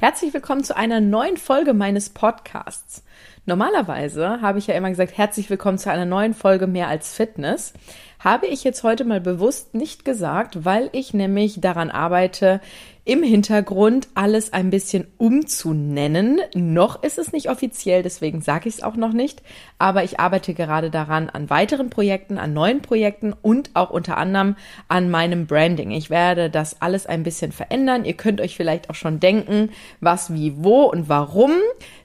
Herzlich willkommen zu einer neuen Folge meines Podcasts. Normalerweise habe ich ja immer gesagt, herzlich willkommen zu einer neuen Folge mehr als Fitness. Habe ich jetzt heute mal bewusst nicht gesagt, weil ich nämlich daran arbeite, im Hintergrund alles ein bisschen umzunennen. Noch ist es nicht offiziell, deswegen sage ich es auch noch nicht. Aber ich arbeite gerade daran an weiteren Projekten, an neuen Projekten und auch unter anderem an meinem Branding. Ich werde das alles ein bisschen verändern. Ihr könnt euch vielleicht auch schon denken, was, wie, wo und warum.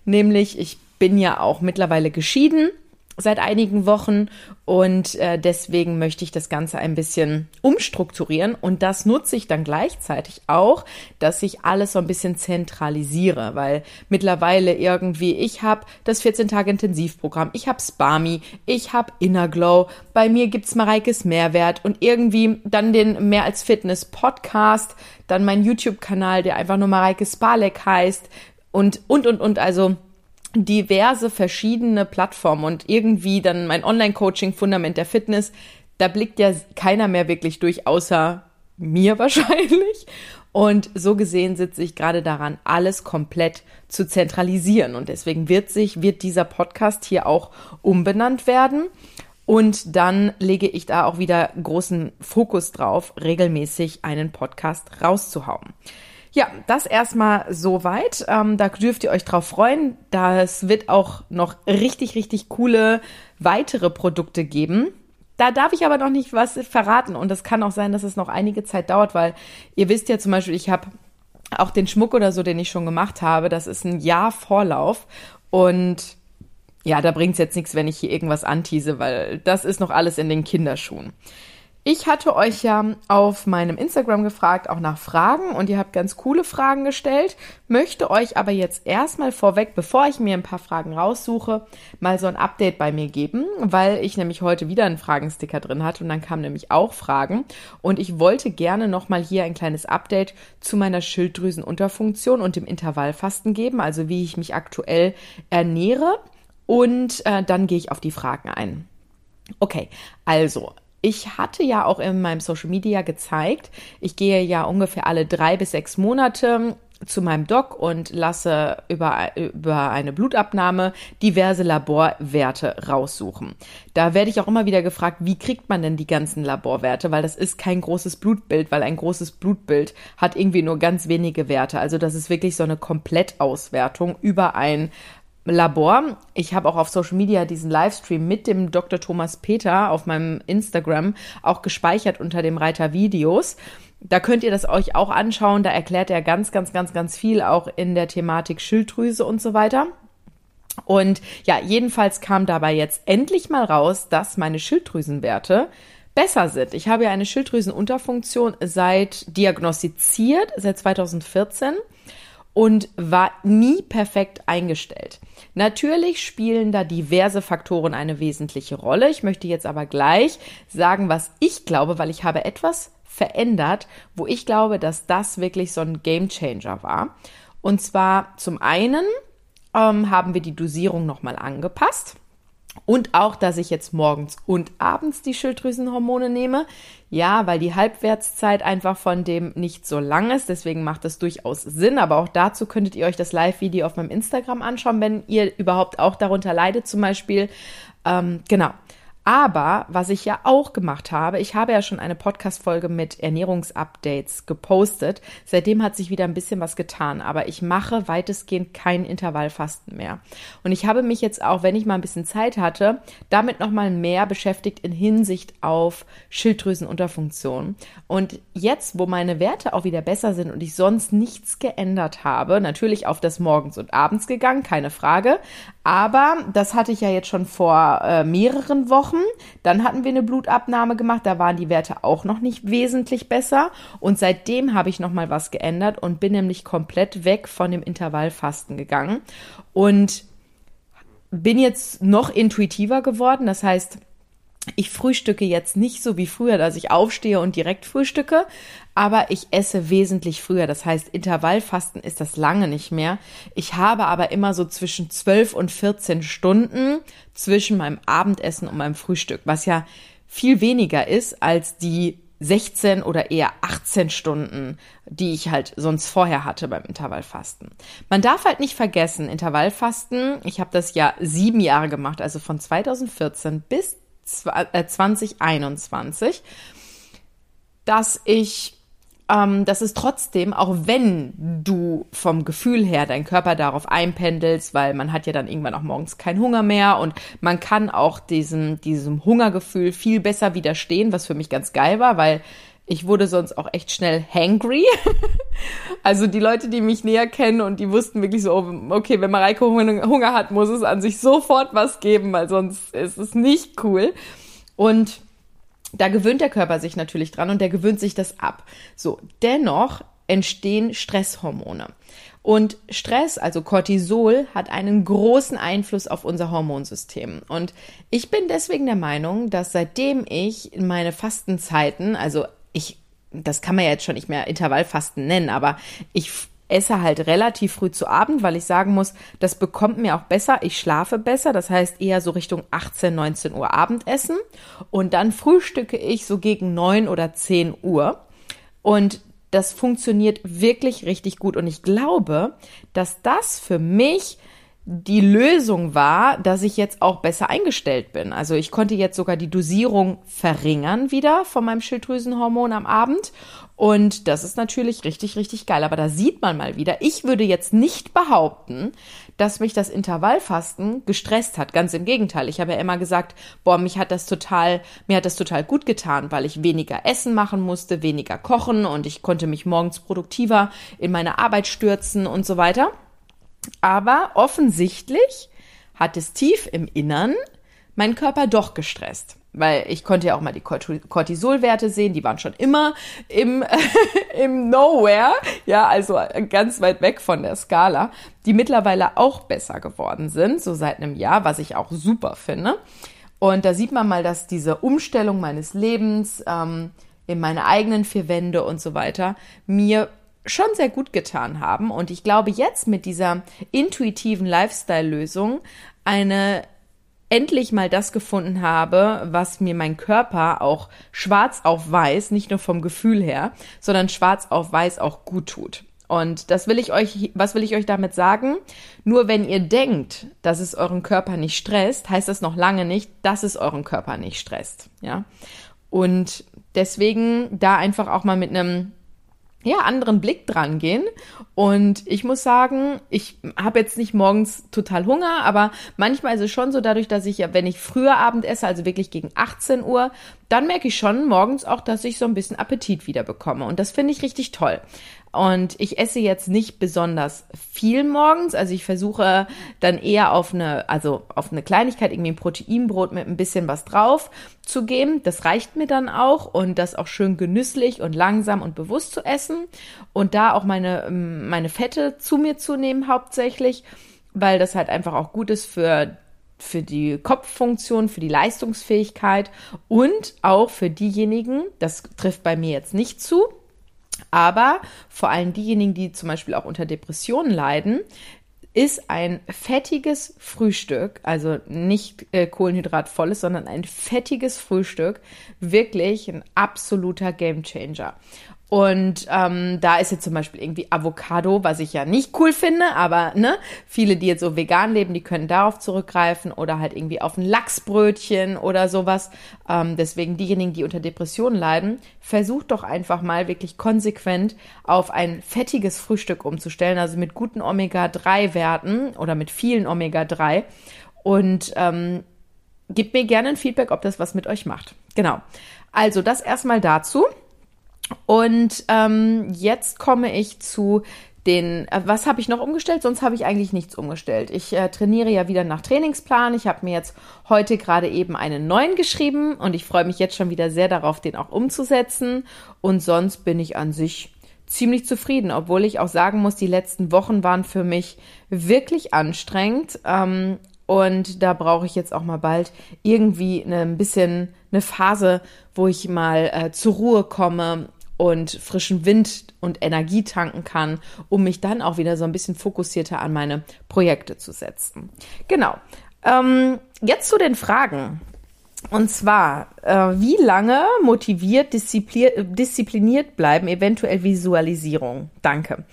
Nämlich, ich bin ja auch mittlerweile geschieden seit einigen Wochen und äh, deswegen möchte ich das Ganze ein bisschen umstrukturieren und das nutze ich dann gleichzeitig auch, dass ich alles so ein bisschen zentralisiere, weil mittlerweile irgendwie ich habe das 14 Tage Intensivprogramm, ich habe Spami, ich habe Inner Glow, bei mir gibt's Mareikes Mehrwert und irgendwie dann den Mehr als Fitness Podcast, dann mein YouTube Kanal, der einfach nur Mareike Spalek heißt und und und und also diverse verschiedene Plattformen und irgendwie dann mein Online-Coaching Fundament der Fitness, da blickt ja keiner mehr wirklich durch, außer mir wahrscheinlich. Und so gesehen sitze ich gerade daran, alles komplett zu zentralisieren. Und deswegen wird sich, wird dieser Podcast hier auch umbenannt werden. Und dann lege ich da auch wieder großen Fokus drauf, regelmäßig einen Podcast rauszuhauen. Ja, das erstmal soweit. Ähm, da dürft ihr euch drauf freuen. Das wird auch noch richtig, richtig coole weitere Produkte geben. Da darf ich aber noch nicht was verraten und es kann auch sein, dass es noch einige Zeit dauert, weil ihr wisst ja zum Beispiel, ich habe auch den Schmuck oder so, den ich schon gemacht habe, das ist ein Jahr Vorlauf und ja, da bringt's jetzt nichts, wenn ich hier irgendwas antease, weil das ist noch alles in den Kinderschuhen. Ich hatte euch ja auf meinem Instagram gefragt, auch nach Fragen und ihr habt ganz coole Fragen gestellt, möchte euch aber jetzt erstmal vorweg, bevor ich mir ein paar Fragen raussuche, mal so ein Update bei mir geben, weil ich nämlich heute wieder einen Fragensticker drin hatte und dann kamen nämlich auch Fragen. Und ich wollte gerne nochmal hier ein kleines Update zu meiner Schilddrüsenunterfunktion und dem Intervallfasten geben, also wie ich mich aktuell ernähre. Und äh, dann gehe ich auf die Fragen ein. Okay, also ich hatte ja auch in meinem Social Media gezeigt, ich gehe ja ungefähr alle drei bis sechs Monate zu meinem Doc und lasse über, über eine Blutabnahme diverse Laborwerte raussuchen. Da werde ich auch immer wieder gefragt, wie kriegt man denn die ganzen Laborwerte? Weil das ist kein großes Blutbild, weil ein großes Blutbild hat irgendwie nur ganz wenige Werte. Also das ist wirklich so eine Komplettauswertung über ein Labor. Ich habe auch auf Social Media diesen Livestream mit dem Dr. Thomas Peter auf meinem Instagram auch gespeichert unter dem Reiter Videos. Da könnt ihr das euch auch anschauen. Da erklärt er ganz, ganz, ganz, ganz viel auch in der Thematik Schilddrüse und so weiter. Und ja, jedenfalls kam dabei jetzt endlich mal raus, dass meine Schilddrüsenwerte besser sind. Ich habe ja eine Schilddrüsenunterfunktion seit diagnostiziert, seit 2014 und war nie perfekt eingestellt. Natürlich spielen da diverse Faktoren eine wesentliche Rolle. Ich möchte jetzt aber gleich sagen, was ich glaube, weil ich habe etwas verändert, wo ich glaube, dass das wirklich so ein Game Changer war. Und zwar zum einen ähm, haben wir die Dosierung nochmal angepasst. Und auch, dass ich jetzt morgens und abends die Schilddrüsenhormone nehme. Ja, weil die Halbwertszeit einfach von dem nicht so lang ist. Deswegen macht das durchaus Sinn. Aber auch dazu könntet ihr euch das Live-Video auf meinem Instagram anschauen, wenn ihr überhaupt auch darunter leidet zum Beispiel. Ähm, genau. Aber was ich ja auch gemacht habe, ich habe ja schon eine Podcast-Folge mit Ernährungsupdates gepostet. Seitdem hat sich wieder ein bisschen was getan, aber ich mache weitestgehend kein Intervallfasten mehr. Und ich habe mich jetzt auch, wenn ich mal ein bisschen Zeit hatte, damit nochmal mehr beschäftigt in Hinsicht auf Schilddrüsenunterfunktion. Und jetzt, wo meine Werte auch wieder besser sind und ich sonst nichts geändert habe, natürlich auf das Morgens und Abends gegangen, keine Frage. Aber das hatte ich ja jetzt schon vor äh, mehreren Wochen Wochen. Dann hatten wir eine Blutabnahme gemacht, da waren die Werte auch noch nicht wesentlich besser. Und seitdem habe ich nochmal was geändert und bin nämlich komplett weg von dem Intervallfasten gegangen. Und bin jetzt noch intuitiver geworden. Das heißt, ich frühstücke jetzt nicht so wie früher, dass ich aufstehe und direkt frühstücke, aber ich esse wesentlich früher. Das heißt, Intervallfasten ist das lange nicht mehr. Ich habe aber immer so zwischen 12 und 14 Stunden zwischen meinem Abendessen und meinem Frühstück, was ja viel weniger ist als die 16 oder eher 18 Stunden, die ich halt sonst vorher hatte beim Intervallfasten. Man darf halt nicht vergessen, Intervallfasten, ich habe das ja sieben Jahre gemacht, also von 2014 bis 2021, äh, dass ich ähm, dass es trotzdem, auch wenn du vom Gefühl her deinen Körper darauf einpendelst, weil man hat ja dann irgendwann auch morgens keinen Hunger mehr und man kann auch diesem, diesem Hungergefühl viel besser widerstehen, was für mich ganz geil war, weil ich wurde sonst auch echt schnell hangry. also die Leute, die mich näher kennen und die wussten wirklich so, okay, wenn Mareike Hunger hat, muss es an sich sofort was geben, weil sonst ist es nicht cool. Und da gewöhnt der Körper sich natürlich dran und der gewöhnt sich das ab. So, dennoch entstehen Stresshormone. Und Stress, also Cortisol, hat einen großen Einfluss auf unser Hormonsystem. Und ich bin deswegen der Meinung, dass seitdem ich in meine Fastenzeiten, also ich, das kann man ja jetzt schon nicht mehr Intervallfasten nennen, aber ich esse halt relativ früh zu Abend, weil ich sagen muss, das bekommt mir auch besser. Ich schlafe besser, das heißt eher so Richtung 18, 19 Uhr Abendessen. Und dann frühstücke ich so gegen 9 oder 10 Uhr. Und das funktioniert wirklich richtig gut. Und ich glaube, dass das für mich die Lösung war, dass ich jetzt auch besser eingestellt bin. Also ich konnte jetzt sogar die Dosierung verringern wieder von meinem Schilddrüsenhormon am Abend. Und das ist natürlich richtig, richtig geil. Aber da sieht man mal wieder, ich würde jetzt nicht behaupten, dass mich das Intervallfasten gestresst hat. Ganz im Gegenteil. Ich habe ja immer gesagt, boah, mich hat das total, mir hat das total gut getan, weil ich weniger Essen machen musste, weniger kochen und ich konnte mich morgens produktiver in meine Arbeit stürzen und so weiter. Aber offensichtlich hat es tief im Innern meinen Körper doch gestresst. Weil ich konnte ja auch mal die Cortisolwerte sehen, die waren schon immer im, im Nowhere, ja, also ganz weit weg von der Skala, die mittlerweile auch besser geworden sind, so seit einem Jahr, was ich auch super finde. Und da sieht man mal, dass diese Umstellung meines Lebens ähm, in meine eigenen vier Wände und so weiter mir schon sehr gut getan haben. Und ich glaube, jetzt mit dieser intuitiven Lifestyle-Lösung eine endlich mal das gefunden habe, was mir mein Körper auch schwarz auf weiß, nicht nur vom Gefühl her, sondern schwarz auf weiß auch gut tut. Und das will ich euch, was will ich euch damit sagen? Nur wenn ihr denkt, dass es euren Körper nicht stresst, heißt das noch lange nicht, dass es euren Körper nicht stresst, ja? Und deswegen da einfach auch mal mit einem ja, anderen Blick dran gehen. Und ich muss sagen, ich habe jetzt nicht morgens total Hunger, aber manchmal ist es schon so, dadurch, dass ich ja, wenn ich früher Abend esse, also wirklich gegen 18 Uhr, dann merke ich schon morgens auch, dass ich so ein bisschen Appetit wieder bekomme. Und das finde ich richtig toll. Und ich esse jetzt nicht besonders viel morgens. Also ich versuche dann eher auf eine, also auf eine Kleinigkeit, irgendwie ein Proteinbrot mit ein bisschen was drauf zu geben. Das reicht mir dann auch und das auch schön genüsslich und langsam und bewusst zu essen. Und da auch meine, ähm, meine Fette zu mir zu nehmen hauptsächlich, weil das halt einfach auch gut ist für für die Kopffunktion, für die Leistungsfähigkeit und auch für diejenigen, das trifft bei mir jetzt nicht zu, aber vor allem diejenigen, die zum Beispiel auch unter Depressionen leiden, ist ein fettiges Frühstück, also nicht äh, kohlenhydratvolles, sondern ein fettiges Frühstück wirklich ein absoluter Gamechanger. Und ähm, da ist jetzt zum Beispiel irgendwie Avocado, was ich ja nicht cool finde, aber ne, viele, die jetzt so vegan leben, die können darauf zurückgreifen oder halt irgendwie auf ein Lachsbrötchen oder sowas. Ähm, deswegen diejenigen, die unter Depressionen leiden, versucht doch einfach mal wirklich konsequent auf ein fettiges Frühstück umzustellen, also mit guten Omega-3-Werten oder mit vielen Omega-3. Und ähm, gebt mir gerne ein Feedback, ob das was mit euch macht. Genau. Also das erstmal dazu. Und ähm, jetzt komme ich zu den, äh, was habe ich noch umgestellt? Sonst habe ich eigentlich nichts umgestellt. Ich äh, trainiere ja wieder nach Trainingsplan. Ich habe mir jetzt heute gerade eben einen neuen geschrieben und ich freue mich jetzt schon wieder sehr darauf, den auch umzusetzen. Und sonst bin ich an sich ziemlich zufrieden, obwohl ich auch sagen muss, die letzten Wochen waren für mich wirklich anstrengend. Ähm, und da brauche ich jetzt auch mal bald irgendwie ein bisschen eine Phase, wo ich mal äh, zur Ruhe komme und frischen Wind und Energie tanken kann, um mich dann auch wieder so ein bisschen fokussierter an meine Projekte zu setzen. Genau. Ähm, jetzt zu den Fragen. Und zwar, äh, wie lange motiviert, diszipliniert bleiben, eventuell Visualisierung. Danke.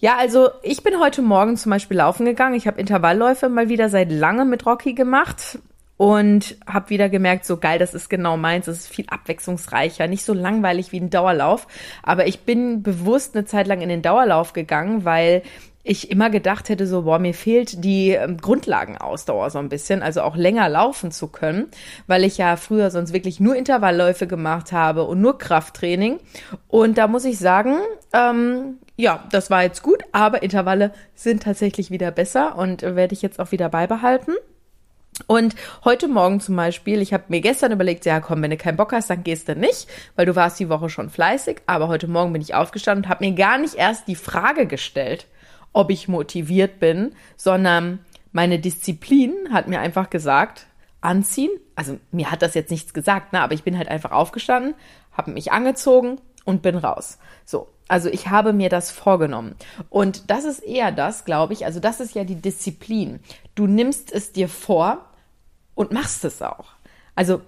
Ja, also ich bin heute Morgen zum Beispiel laufen gegangen. Ich habe Intervallläufe mal wieder seit langem mit Rocky gemacht und habe wieder gemerkt, so geil, das ist genau meins. Es ist viel abwechslungsreicher, nicht so langweilig wie ein Dauerlauf. Aber ich bin bewusst eine Zeit lang in den Dauerlauf gegangen, weil ich immer gedacht hätte, so, boah, mir fehlt die ähm, Grundlagenausdauer so ein bisschen, also auch länger laufen zu können, weil ich ja früher sonst wirklich nur Intervallläufe gemacht habe und nur Krafttraining. Und da muss ich sagen, ähm, ja, das war jetzt gut, aber Intervalle sind tatsächlich wieder besser und äh, werde ich jetzt auch wieder beibehalten. Und heute Morgen zum Beispiel, ich habe mir gestern überlegt, ja komm, wenn du keinen Bock hast, dann gehst du nicht, weil du warst die Woche schon fleißig. Aber heute Morgen bin ich aufgestanden und habe mir gar nicht erst die Frage gestellt, ob ich motiviert bin, sondern meine Disziplin hat mir einfach gesagt, anziehen. Also mir hat das jetzt nichts gesagt, ne, aber ich bin halt einfach aufgestanden, habe mich angezogen und bin raus. So, also ich habe mir das vorgenommen. Und das ist eher das, glaube ich, also das ist ja die Disziplin. Du nimmst es dir vor und machst es auch. Also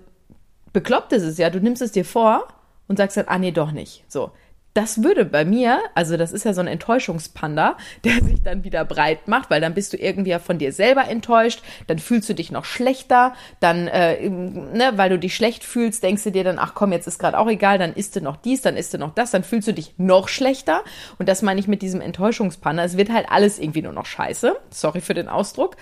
bekloppt ist es ja, du nimmst es dir vor und sagst dann, ah nee, doch nicht. So, das würde bei mir, also das ist ja so ein Enttäuschungspanda, der sich dann wieder breit macht, weil dann bist du irgendwie ja von dir selber enttäuscht, dann fühlst du dich noch schlechter, dann, äh, ne, weil du dich schlecht fühlst, denkst du dir dann, ach komm, jetzt ist gerade auch egal, dann isst du noch dies, dann isst du noch das, dann fühlst du dich noch schlechter. Und das meine ich mit diesem Enttäuschungspanda. Es wird halt alles irgendwie nur noch scheiße. Sorry für den Ausdruck.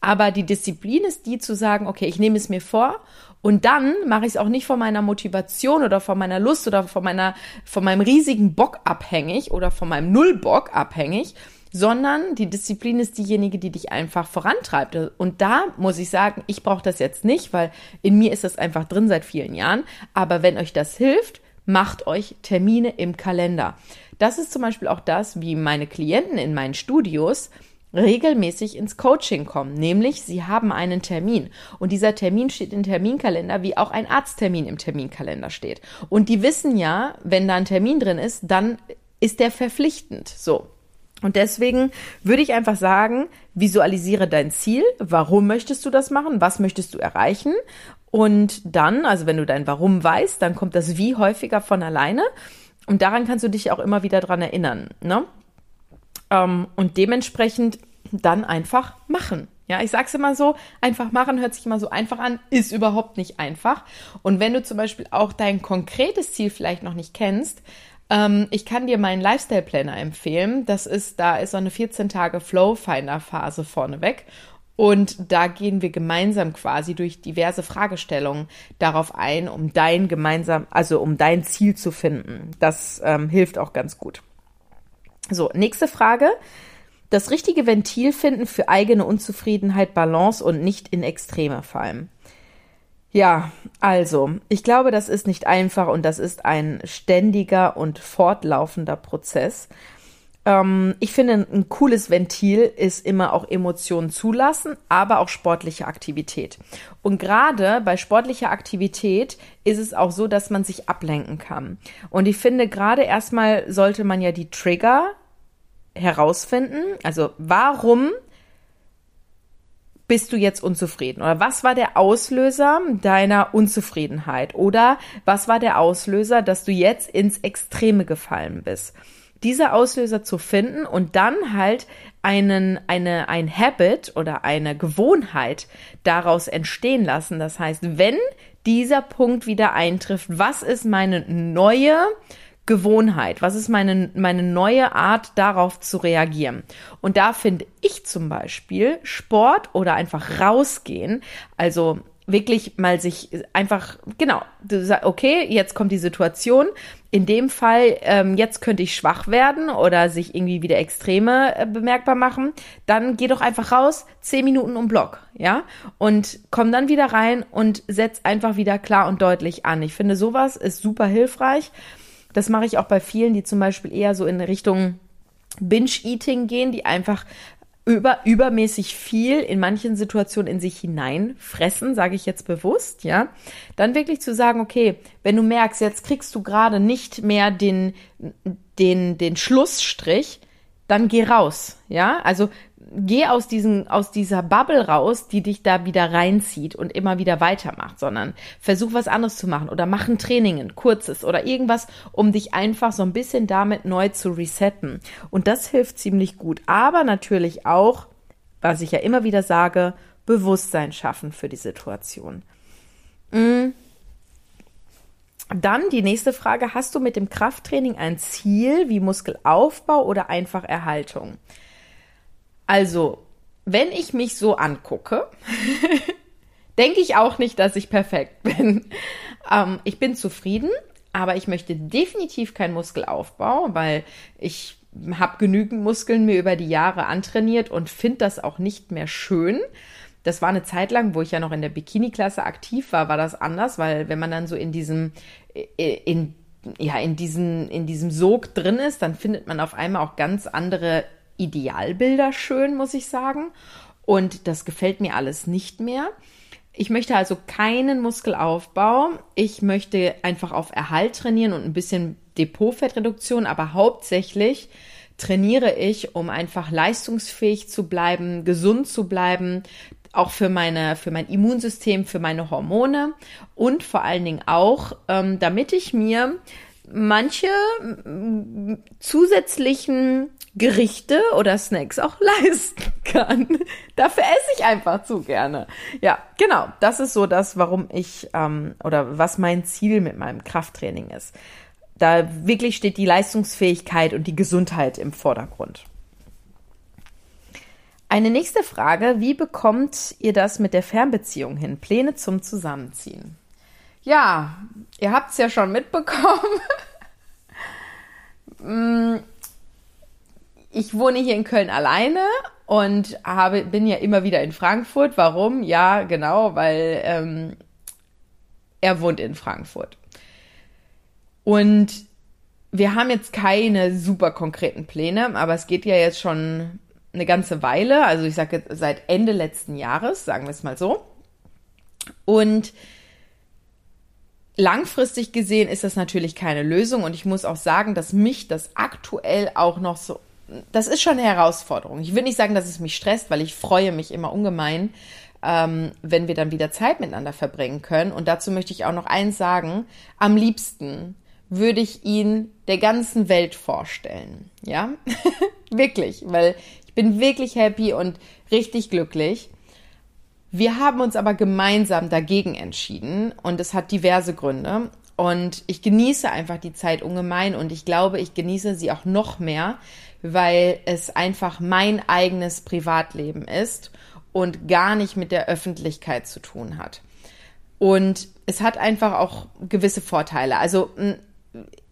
Aber die Disziplin ist die zu sagen, okay, ich nehme es mir vor und dann mache ich es auch nicht von meiner Motivation oder von meiner Lust oder von meiner, von meinem riesigen Bock abhängig oder von meinem Nullbock abhängig, sondern die Disziplin ist diejenige, die dich einfach vorantreibt. Und da muss ich sagen, ich brauche das jetzt nicht, weil in mir ist das einfach drin seit vielen Jahren. Aber wenn euch das hilft, macht euch Termine im Kalender. Das ist zum Beispiel auch das, wie meine Klienten in meinen Studios regelmäßig ins Coaching kommen, nämlich sie haben einen Termin und dieser Termin steht im Terminkalender, wie auch ein Arzttermin im Terminkalender steht. Und die wissen ja, wenn da ein Termin drin ist, dann ist der verpflichtend. So. Und deswegen würde ich einfach sagen, visualisiere dein Ziel. Warum möchtest du das machen? Was möchtest du erreichen? Und dann, also wenn du dein Warum weißt, dann kommt das Wie häufiger von alleine. Und daran kannst du dich auch immer wieder dran erinnern. Ne? Ähm, und dementsprechend dann einfach machen. Ja, ich sag's immer so, einfach machen hört sich immer so einfach an, ist überhaupt nicht einfach. Und wenn du zum Beispiel auch dein konkretes Ziel vielleicht noch nicht kennst, ähm, ich kann dir meinen Lifestyle Planner empfehlen. Das ist, da ist so eine 14 Tage Flow Finder Phase vorneweg. Und da gehen wir gemeinsam quasi durch diverse Fragestellungen darauf ein, um dein gemeinsam, also um dein Ziel zu finden. Das ähm, hilft auch ganz gut. So, nächste Frage. Das richtige Ventil finden für eigene Unzufriedenheit, Balance und nicht in Extreme fallen. Ja, also, ich glaube, das ist nicht einfach und das ist ein ständiger und fortlaufender Prozess. Ähm, ich finde, ein cooles Ventil ist immer auch Emotionen zulassen, aber auch sportliche Aktivität. Und gerade bei sportlicher Aktivität ist es auch so, dass man sich ablenken kann. Und ich finde, gerade erstmal sollte man ja die Trigger herausfinden. Also, warum bist du jetzt unzufrieden? Oder was war der Auslöser deiner Unzufriedenheit? Oder was war der Auslöser, dass du jetzt ins Extreme gefallen bist? Diese Auslöser zu finden und dann halt einen, eine, ein Habit oder eine Gewohnheit daraus entstehen lassen. Das heißt, wenn dieser Punkt wieder eintrifft, was ist meine neue Gewohnheit? Was ist meine, meine neue Art, darauf zu reagieren? Und da finde ich zum Beispiel Sport oder einfach rausgehen, also wirklich mal sich einfach, genau, du sagst, okay, jetzt kommt die Situation. In dem Fall, ähm, jetzt könnte ich schwach werden oder sich irgendwie wieder Extreme äh, bemerkbar machen. Dann geh doch einfach raus, zehn Minuten um Block, ja? Und komm dann wieder rein und setz einfach wieder klar und deutlich an. Ich finde, sowas ist super hilfreich. Das mache ich auch bei vielen, die zum Beispiel eher so in Richtung Binge-Eating gehen, die einfach über, übermäßig viel in manchen Situationen in sich hineinfressen, sage ich jetzt bewusst, ja, dann wirklich zu sagen, okay, wenn du merkst, jetzt kriegst du gerade nicht mehr den, den, den Schlussstrich, dann geh raus, ja? Also geh aus diesen, aus dieser Bubble raus, die dich da wieder reinzieht und immer wieder weitermacht, sondern versuch was anderes zu machen oder mach ein Training, ein kurzes oder irgendwas, um dich einfach so ein bisschen damit neu zu resetten. Und das hilft ziemlich gut. Aber natürlich auch, was ich ja immer wieder sage, Bewusstsein schaffen für die Situation. Mhm. Dann die nächste Frage, hast du mit dem Krafttraining ein Ziel wie Muskelaufbau oder einfach Erhaltung? Also, wenn ich mich so angucke, denke ich auch nicht, dass ich perfekt bin. Ähm, ich bin zufrieden, aber ich möchte definitiv keinen Muskelaufbau, weil ich habe genügend Muskeln mir über die Jahre antrainiert und finde das auch nicht mehr schön. Das war eine Zeit lang, wo ich ja noch in der Bikini-Klasse aktiv war, war das anders, weil wenn man dann so in diesem, in, ja, in diesen, in diesem Sog drin ist, dann findet man auf einmal auch ganz andere Idealbilder schön, muss ich sagen. Und das gefällt mir alles nicht mehr. Ich möchte also keinen Muskelaufbau. Ich möchte einfach auf Erhalt trainieren und ein bisschen Depotfettreduktion, aber hauptsächlich trainiere ich, um einfach leistungsfähig zu bleiben, gesund zu bleiben, auch für meine, für mein Immunsystem, für meine Hormone und vor allen Dingen auch, ähm, damit ich mir manche zusätzlichen Gerichte oder Snacks auch leisten kann. Dafür esse ich einfach zu gerne. Ja, genau. Das ist so das, warum ich ähm, oder was mein Ziel mit meinem Krafttraining ist. Da wirklich steht die Leistungsfähigkeit und die Gesundheit im Vordergrund. Eine nächste Frage, wie bekommt ihr das mit der Fernbeziehung hin? Pläne zum Zusammenziehen? Ja, ihr habt es ja schon mitbekommen. Mm, ich wohne hier in Köln alleine und habe, bin ja immer wieder in Frankfurt. Warum? Ja, genau, weil ähm, er wohnt in Frankfurt. Und wir haben jetzt keine super konkreten Pläne, aber es geht ja jetzt schon eine ganze Weile, also ich sage seit Ende letzten Jahres, sagen wir es mal so. Und langfristig gesehen ist das natürlich keine Lösung und ich muss auch sagen, dass mich das aktuell auch noch so, das ist schon eine Herausforderung. Ich will nicht sagen, dass es mich stresst, weil ich freue mich immer ungemein, ähm, wenn wir dann wieder Zeit miteinander verbringen können. Und dazu möchte ich auch noch eins sagen, am liebsten würde ich ihn der ganzen Welt vorstellen. Ja, wirklich, weil ich bin wirklich happy und richtig glücklich. Wir haben uns aber gemeinsam dagegen entschieden und es hat diverse Gründe. Und ich genieße einfach die Zeit ungemein und ich glaube, ich genieße sie auch noch mehr, weil es einfach mein eigenes Privatleben ist und gar nicht mit der Öffentlichkeit zu tun hat. Und es hat einfach auch gewisse Vorteile. Also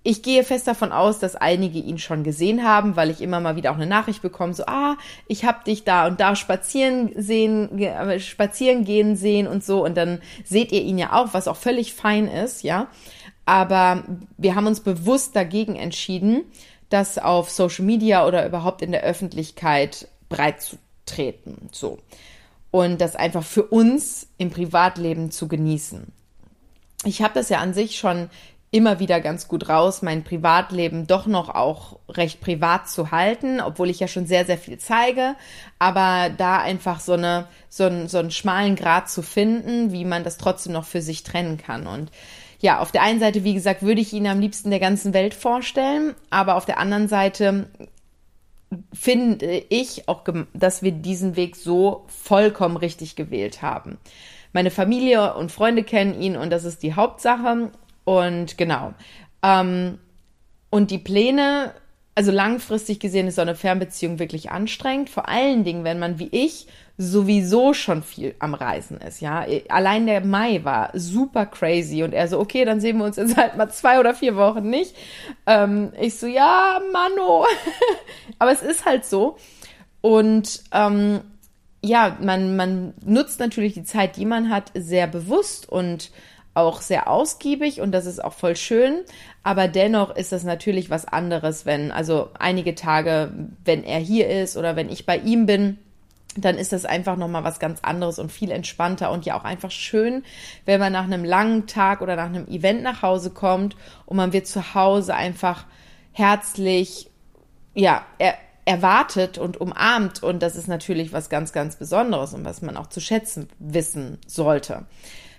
ich gehe fest davon aus, dass einige ihn schon gesehen haben, weil ich immer mal wieder auch eine Nachricht bekomme, so, ah, ich habe dich da und da spazieren sehen, äh, spazieren gehen sehen und so. Und dann seht ihr ihn ja auch, was auch völlig fein ist, ja. Aber wir haben uns bewusst dagegen entschieden, das auf Social Media oder überhaupt in der Öffentlichkeit breit zu treten, so. Und das einfach für uns im Privatleben zu genießen. Ich habe das ja an sich schon immer wieder ganz gut raus, mein Privatleben doch noch auch recht privat zu halten, obwohl ich ja schon sehr, sehr viel zeige, aber da einfach so eine, so, einen, so einen schmalen Grad zu finden, wie man das trotzdem noch für sich trennen kann. Und ja, auf der einen Seite, wie gesagt, würde ich ihn am liebsten der ganzen Welt vorstellen, aber auf der anderen Seite finde ich auch, dass wir diesen Weg so vollkommen richtig gewählt haben. Meine Familie und Freunde kennen ihn und das ist die Hauptsache. Und genau. Ähm, und die Pläne, also langfristig gesehen ist so eine Fernbeziehung wirklich anstrengend. Vor allen Dingen, wenn man wie ich sowieso schon viel am Reisen ist, ja. Allein der Mai war super crazy und er so, okay, dann sehen wir uns jetzt halt mal zwei oder vier Wochen nicht. Ähm, ich so, ja, Mano. Aber es ist halt so. Und ähm, ja, man, man nutzt natürlich die Zeit, die man hat, sehr bewusst und auch sehr ausgiebig und das ist auch voll schön. Aber dennoch ist das natürlich was anderes, wenn, also einige Tage, wenn er hier ist oder wenn ich bei ihm bin, dann ist das einfach nochmal was ganz anderes und viel entspannter und ja auch einfach schön, wenn man nach einem langen Tag oder nach einem Event nach Hause kommt und man wird zu Hause einfach herzlich, ja, er, erwartet und umarmt. Und das ist natürlich was ganz, ganz Besonderes und was man auch zu schätzen wissen sollte.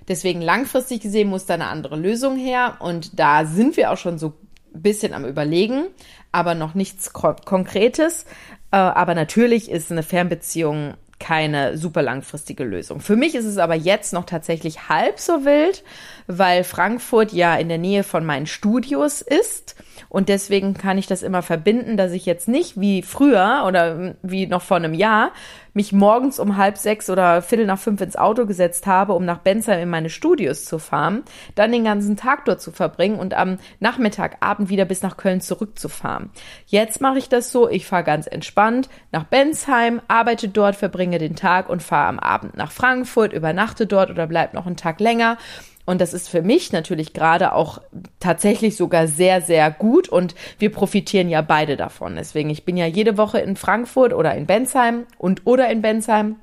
Deswegen langfristig gesehen muss da eine andere Lösung her. Und da sind wir auch schon so ein bisschen am Überlegen, aber noch nichts Konkretes. Äh, aber natürlich ist eine Fernbeziehung keine super langfristige Lösung. Für mich ist es aber jetzt noch tatsächlich halb so wild, weil Frankfurt ja in der Nähe von meinen Studios ist und deswegen kann ich das immer verbinden, dass ich jetzt nicht wie früher oder wie noch vor einem Jahr mich morgens um halb sechs oder viertel nach fünf ins Auto gesetzt habe, um nach Bensheim in meine Studios zu fahren, dann den ganzen Tag dort zu verbringen und am Nachmittag, Abend wieder bis nach Köln zurückzufahren. Jetzt mache ich das so, ich fahre ganz entspannt nach Bensheim, arbeite dort, verbringe den Tag und fahre am Abend nach Frankfurt, übernachte dort oder bleib noch einen Tag länger und das ist für mich natürlich gerade auch tatsächlich sogar sehr, sehr gut und wir profitieren ja beide davon. Deswegen, ich bin ja jede Woche in Frankfurt oder in Bensheim und oder in Bensheim.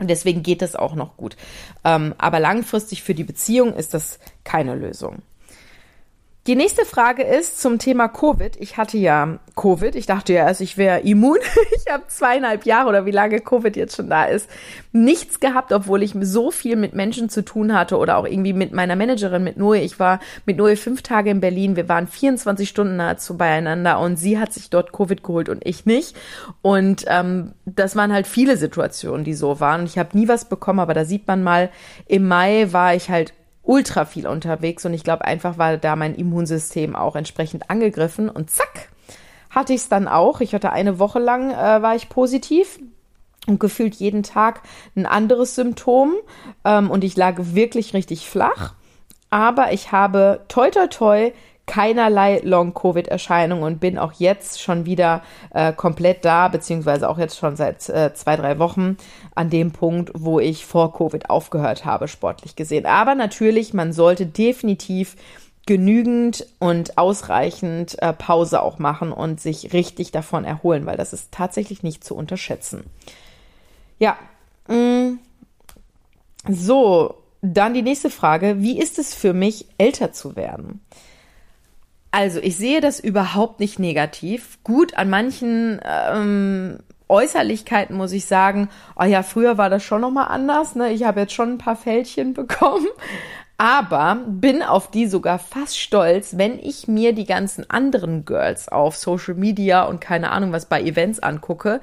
Und deswegen geht das auch noch gut. Ähm, aber langfristig für die Beziehung ist das keine Lösung. Die nächste Frage ist zum Thema Covid. Ich hatte ja Covid. Ich dachte ja erst, ich wäre immun. Ich habe zweieinhalb Jahre oder wie lange Covid jetzt schon da ist, nichts gehabt, obwohl ich so viel mit Menschen zu tun hatte oder auch irgendwie mit meiner Managerin, mit Noe. Ich war mit Noe fünf Tage in Berlin. Wir waren 24 Stunden nahezu beieinander und sie hat sich dort Covid geholt und ich nicht. Und ähm, das waren halt viele Situationen, die so waren. Ich habe nie was bekommen, aber da sieht man mal, im Mai war ich halt ultra viel unterwegs und ich glaube einfach war da mein Immunsystem auch entsprechend angegriffen und zack, hatte ich es dann auch. Ich hatte eine Woche lang, äh, war ich positiv und gefühlt jeden Tag ein anderes Symptom ähm, und ich lag wirklich richtig flach. Aber ich habe toi toi toi keinerlei Long-Covid-Erscheinungen und bin auch jetzt schon wieder äh, komplett da, beziehungsweise auch jetzt schon seit äh, zwei, drei Wochen an dem Punkt, wo ich vor Covid aufgehört habe, sportlich gesehen. Aber natürlich, man sollte definitiv genügend und ausreichend äh, Pause auch machen und sich richtig davon erholen, weil das ist tatsächlich nicht zu unterschätzen. Ja, mm, so, dann die nächste Frage. Wie ist es für mich, älter zu werden? Also, ich sehe das überhaupt nicht negativ. Gut, an manchen ähm, Äußerlichkeiten muss ich sagen, oh ja, früher war das schon nochmal anders. Ne? Ich habe jetzt schon ein paar Fältchen bekommen aber bin auf die sogar fast stolz, wenn ich mir die ganzen anderen Girls auf Social Media und keine Ahnung was bei Events angucke,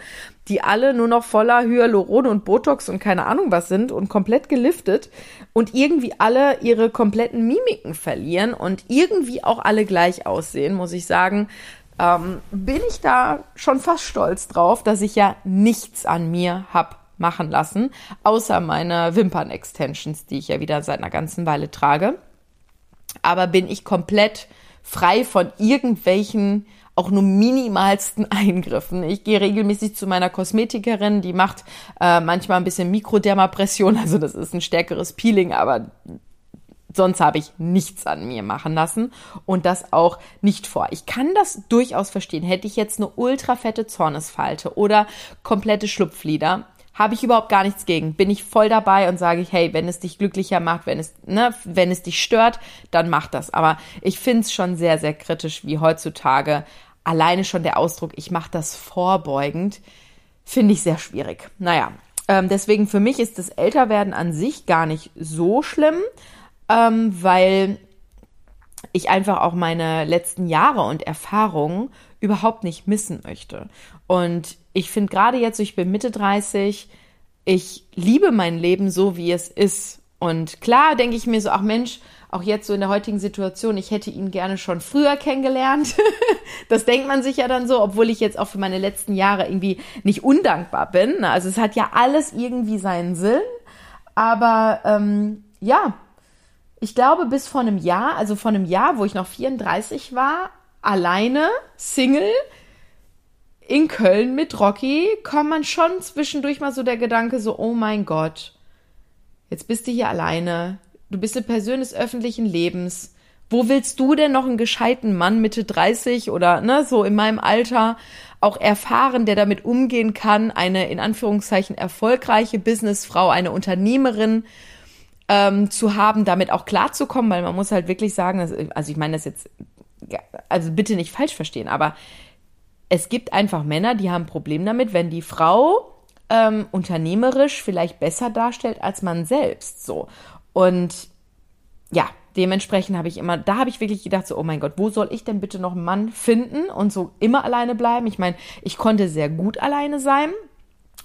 die alle nur noch voller Hyaluron und Botox und keine Ahnung was sind und komplett geliftet und irgendwie alle ihre kompletten Mimiken verlieren und irgendwie auch alle gleich aussehen, muss ich sagen, ähm, bin ich da schon fast stolz drauf, dass ich ja nichts an mir hab machen lassen, außer meine Wimpern-Extensions, die ich ja wieder seit einer ganzen Weile trage. Aber bin ich komplett frei von irgendwelchen auch nur minimalsten Eingriffen. Ich gehe regelmäßig zu meiner Kosmetikerin, die macht äh, manchmal ein bisschen Mikrodermapression, also das ist ein stärkeres Peeling, aber sonst habe ich nichts an mir machen lassen und das auch nicht vor. Ich kann das durchaus verstehen. Hätte ich jetzt eine ultra fette Zornesfalte oder komplette Schlupflider, habe ich überhaupt gar nichts gegen. Bin ich voll dabei und sage ich, hey, wenn es dich glücklicher macht, wenn es, ne, wenn es dich stört, dann mach das. Aber ich finde es schon sehr, sehr kritisch, wie heutzutage alleine schon der Ausdruck, ich mache das vorbeugend, finde ich sehr schwierig. Naja, ähm, deswegen für mich ist das Älterwerden an sich gar nicht so schlimm, ähm, weil ich einfach auch meine letzten Jahre und Erfahrungen überhaupt nicht missen möchte. Und ich finde gerade jetzt, ich bin Mitte 30, ich liebe mein Leben so, wie es ist. Und klar denke ich mir so, ach Mensch, auch jetzt so in der heutigen Situation, ich hätte ihn gerne schon früher kennengelernt. das denkt man sich ja dann so, obwohl ich jetzt auch für meine letzten Jahre irgendwie nicht undankbar bin. Also es hat ja alles irgendwie seinen Sinn. Aber ähm, ja, ich glaube, bis vor einem Jahr, also vor einem Jahr, wo ich noch 34 war, alleine, Single, in Köln mit Rocky kommt man schon zwischendurch mal so der Gedanke so, oh mein Gott, jetzt bist du hier alleine, du bist eine Person des öffentlichen Lebens. Wo willst du denn noch einen gescheiten Mann Mitte 30 oder ne, so in meinem Alter auch erfahren, der damit umgehen kann, eine in Anführungszeichen erfolgreiche Businessfrau, eine Unternehmerin ähm, zu haben, damit auch klarzukommen, weil man muss halt wirklich sagen, also ich meine das jetzt, also bitte nicht falsch verstehen, aber es gibt einfach Männer, die haben ein Problem damit, wenn die Frau ähm, unternehmerisch vielleicht besser darstellt als man selbst. So. Und ja, dementsprechend habe ich immer, da habe ich wirklich gedacht, so, oh mein Gott, wo soll ich denn bitte noch einen Mann finden und so immer alleine bleiben? Ich meine, ich konnte sehr gut alleine sein.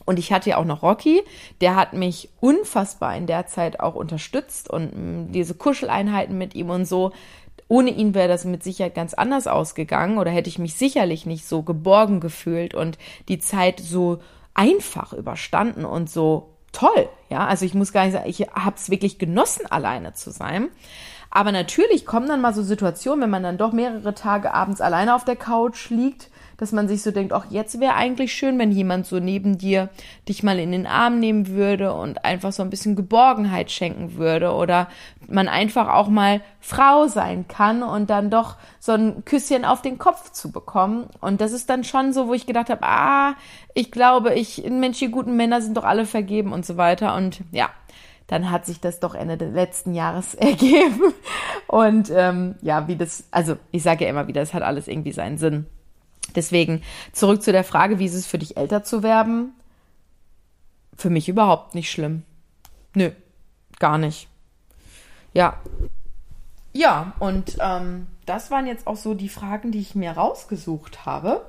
Und ich hatte ja auch noch Rocky, der hat mich unfassbar in der Zeit auch unterstützt und mm, diese Kuscheleinheiten mit ihm und so. Ohne ihn wäre das mit Sicherheit ganz anders ausgegangen oder hätte ich mich sicherlich nicht so geborgen gefühlt und die Zeit so einfach überstanden und so toll. Ja, also ich muss gar nicht sagen, ich habe es wirklich genossen, alleine zu sein. Aber natürlich kommen dann mal so Situationen, wenn man dann doch mehrere Tage abends alleine auf der Couch liegt dass man sich so denkt, ach, jetzt wäre eigentlich schön, wenn jemand so neben dir dich mal in den Arm nehmen würde und einfach so ein bisschen Geborgenheit schenken würde oder man einfach auch mal Frau sein kann und dann doch so ein Küsschen auf den Kopf zu bekommen. Und das ist dann schon so, wo ich gedacht habe, ah, ich glaube, ich, Mensch, die guten Männer sind doch alle vergeben und so weiter. Und ja, dann hat sich das doch Ende des letzten Jahres ergeben. Und ähm, ja, wie das, also ich sage ja immer wieder, es hat alles irgendwie seinen Sinn. Deswegen zurück zu der Frage, wie ist es für dich älter zu werden? Für mich überhaupt nicht schlimm. Nö, gar nicht. Ja. Ja, und ähm, das waren jetzt auch so die Fragen, die ich mir rausgesucht habe.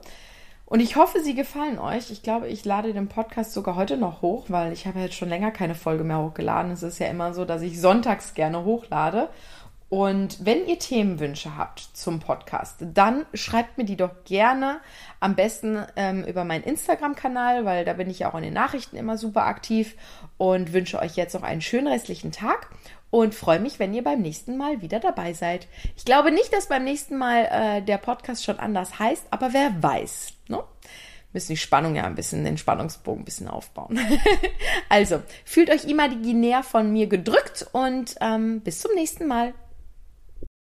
Und ich hoffe, sie gefallen euch. Ich glaube, ich lade den Podcast sogar heute noch hoch, weil ich habe jetzt schon länger keine Folge mehr hochgeladen. Es ist ja immer so, dass ich sonntags gerne hochlade. Und wenn ihr Themenwünsche habt zum Podcast, dann schreibt mir die doch gerne am besten ähm, über meinen Instagram-Kanal, weil da bin ich ja auch in den Nachrichten immer super aktiv und wünsche euch jetzt noch einen schönen restlichen Tag und freue mich, wenn ihr beim nächsten Mal wieder dabei seid. Ich glaube nicht, dass beim nächsten Mal äh, der Podcast schon anders heißt, aber wer weiß. Ne? müssen die Spannung ja ein bisschen, den Spannungsbogen ein bisschen aufbauen. also, fühlt euch imaginär von mir gedrückt und ähm, bis zum nächsten Mal.